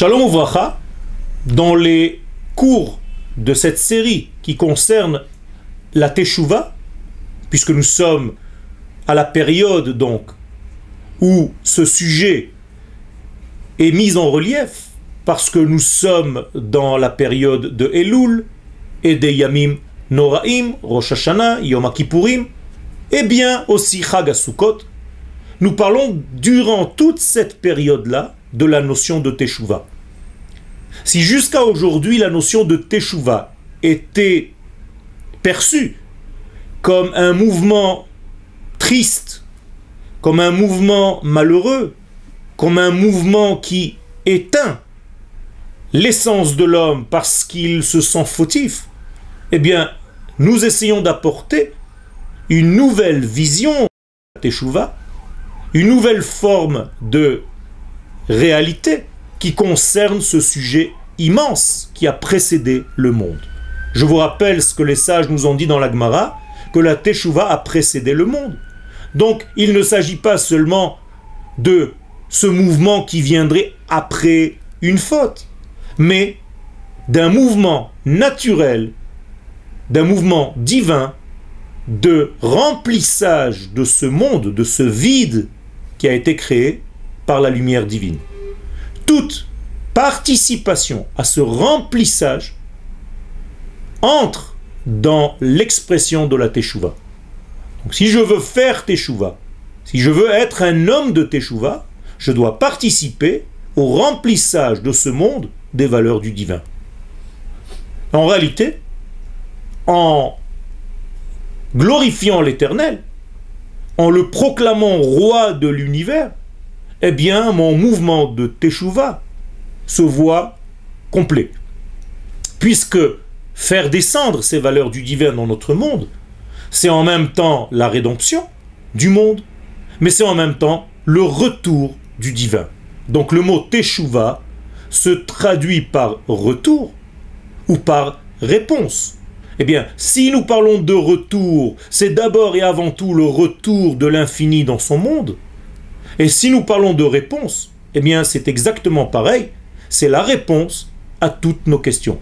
Shalom Uvracha, dans les cours de cette série qui concerne la Teshuvah, puisque nous sommes à la période donc où ce sujet est mis en relief, parce que nous sommes dans la période de Elul et des Yamim Noraim, Rosh Hashanah, Yom Kippourim, et bien aussi Chag nous parlons durant toute cette période-là de la notion de Teshuvah. Si jusqu'à aujourd'hui la notion de Teshuvah était perçue comme un mouvement triste, comme un mouvement malheureux, comme un mouvement qui éteint l'essence de l'homme parce qu'il se sent fautif, eh bien, nous essayons d'apporter une nouvelle vision de Teshuvah, une nouvelle forme de réalité qui concerne ce sujet immense qui a précédé le monde. Je vous rappelle ce que les sages nous ont dit dans la Gemara, que la Teshuvah a précédé le monde. Donc il ne s'agit pas seulement de ce mouvement qui viendrait après une faute, mais d'un mouvement naturel, d'un mouvement divin, de remplissage de ce monde, de ce vide qui a été créé la lumière divine. Toute participation à ce remplissage entre dans l'expression de la Teshuvah. Donc si je veux faire Teshuvah, si je veux être un homme de Teshuvah, je dois participer au remplissage de ce monde des valeurs du divin. En réalité, en glorifiant l'éternel, en le proclamant roi de l'univers, eh bien, mon mouvement de Teshuvah se voit complet. Puisque faire descendre ces valeurs du divin dans notre monde, c'est en même temps la rédemption du monde, mais c'est en même temps le retour du divin. Donc le mot Teshuvah se traduit par retour ou par réponse. Eh bien, si nous parlons de retour, c'est d'abord et avant tout le retour de l'infini dans son monde. Et si nous parlons de réponse, eh bien, c'est exactement pareil. C'est la réponse à toutes nos questions.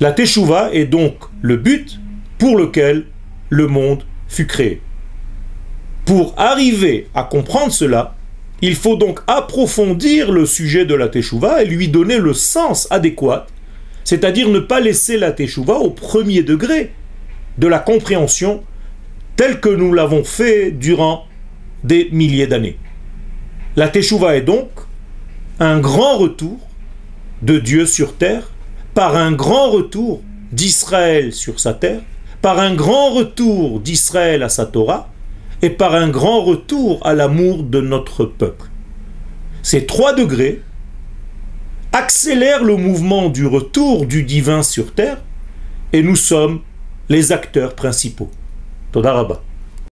La Teshuvah est donc le but pour lequel le monde fut créé. Pour arriver à comprendre cela, il faut donc approfondir le sujet de la Teshuvah et lui donner le sens adéquat, c'est-à-dire ne pas laisser la Teshuvah au premier degré de la compréhension telle que nous l'avons fait durant des milliers d'années. La Teshuvah est donc un grand retour de Dieu sur terre, par un grand retour d'Israël sur sa terre, par un grand retour d'Israël à sa Torah, et par un grand retour à l'amour de notre peuple. Ces trois degrés accélèrent le mouvement du retour du divin sur terre et nous sommes les acteurs principaux. Todarabah.